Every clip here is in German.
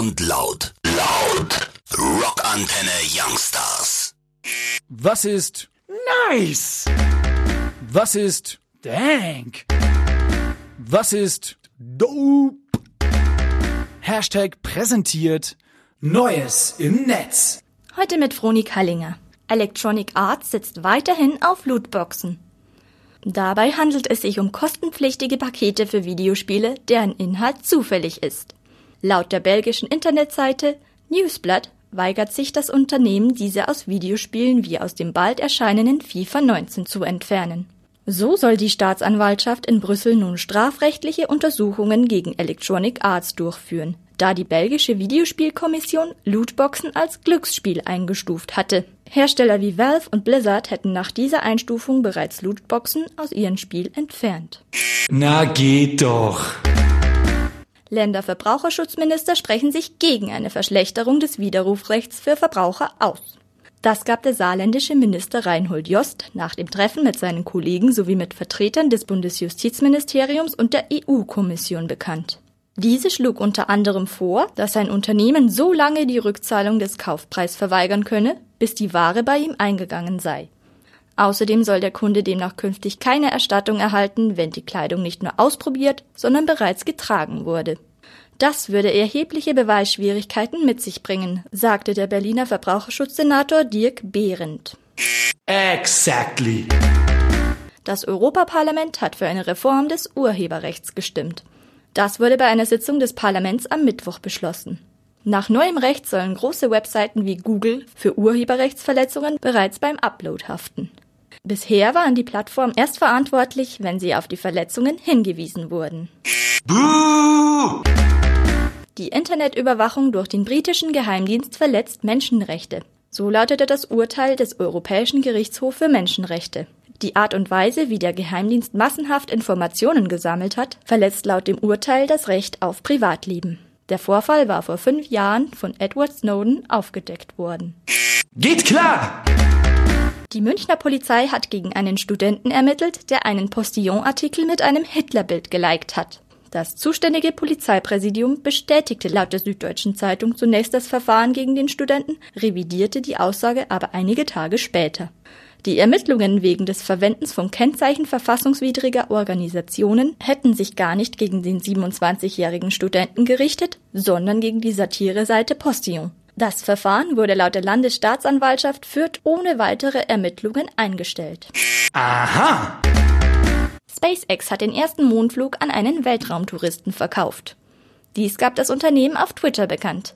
und laut. Laut. Rockantenne Youngstars. Was ist Nice! Was ist Dank! Was ist Dope? Hashtag präsentiert Neues im Netz. Heute mit Froni Kallinger. Electronic Arts setzt weiterhin auf Lootboxen. Dabei handelt es sich um kostenpflichtige Pakete für Videospiele, deren Inhalt zufällig ist. Laut der belgischen Internetseite Newsblatt weigert sich das Unternehmen, diese aus Videospielen wie aus dem bald erscheinenden FIFA 19 zu entfernen. So soll die Staatsanwaltschaft in Brüssel nun strafrechtliche Untersuchungen gegen Electronic Arts durchführen, da die belgische Videospielkommission Lootboxen als Glücksspiel eingestuft hatte. Hersteller wie Valve und Blizzard hätten nach dieser Einstufung bereits Lootboxen aus ihrem Spiel entfernt. Na geht doch. Länderverbraucherschutzminister sprechen sich gegen eine Verschlechterung des Widerrufsrechts für Verbraucher aus. Das gab der saarländische Minister Reinhold Jost nach dem Treffen mit seinen Kollegen sowie mit Vertretern des Bundesjustizministeriums und der EU-Kommission bekannt. Diese schlug unter anderem vor, dass ein Unternehmen so lange die Rückzahlung des Kaufpreis verweigern könne, bis die Ware bei ihm eingegangen sei. Außerdem soll der Kunde demnach künftig keine Erstattung erhalten, wenn die Kleidung nicht nur ausprobiert, sondern bereits getragen wurde. Das würde erhebliche Beweisschwierigkeiten mit sich bringen, sagte der Berliner Verbraucherschutzsenator Dirk Behrendt. Exactly. Das Europaparlament hat für eine Reform des Urheberrechts gestimmt. Das wurde bei einer Sitzung des Parlaments am Mittwoch beschlossen. Nach neuem Recht sollen große Webseiten wie Google für Urheberrechtsverletzungen bereits beim Upload haften. Bisher waren die Plattformen erst verantwortlich, wenn sie auf die Verletzungen hingewiesen wurden. Buh! Die Internetüberwachung durch den britischen Geheimdienst verletzt Menschenrechte. So lautete das Urteil des Europäischen Gerichtshofs für Menschenrechte. Die Art und Weise, wie der Geheimdienst massenhaft Informationen gesammelt hat, verletzt laut dem Urteil das Recht auf Privatleben. Der Vorfall war vor fünf Jahren von Edward Snowden aufgedeckt worden. Geht klar! Die Münchner Polizei hat gegen einen Studenten ermittelt, der einen Postillon-Artikel mit einem Hitlerbild geliked hat. Das zuständige Polizeipräsidium bestätigte laut der Süddeutschen Zeitung zunächst das Verfahren gegen den Studenten, revidierte die Aussage aber einige Tage später. Die Ermittlungen wegen des Verwendens von Kennzeichen verfassungswidriger Organisationen hätten sich gar nicht gegen den 27-jährigen Studenten gerichtet, sondern gegen die Satireseite Postillon. Das Verfahren wurde laut der Landesstaatsanwaltschaft Fürth ohne weitere Ermittlungen eingestellt. Aha! SpaceX hat den ersten Mondflug an einen Weltraumtouristen verkauft. Dies gab das Unternehmen auf Twitter bekannt.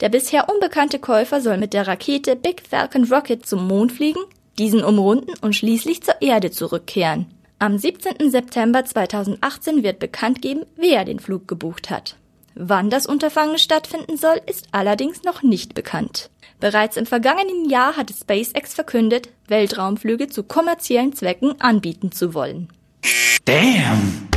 Der bisher unbekannte Käufer soll mit der Rakete Big Falcon Rocket zum Mond fliegen, diesen umrunden und schließlich zur Erde zurückkehren. Am 17. September 2018 wird bekannt geben, wer den Flug gebucht hat. Wann das Unterfangen stattfinden soll, ist allerdings noch nicht bekannt. Bereits im vergangenen Jahr hatte SpaceX verkündet, Weltraumflüge zu kommerziellen Zwecken anbieten zu wollen. Damn!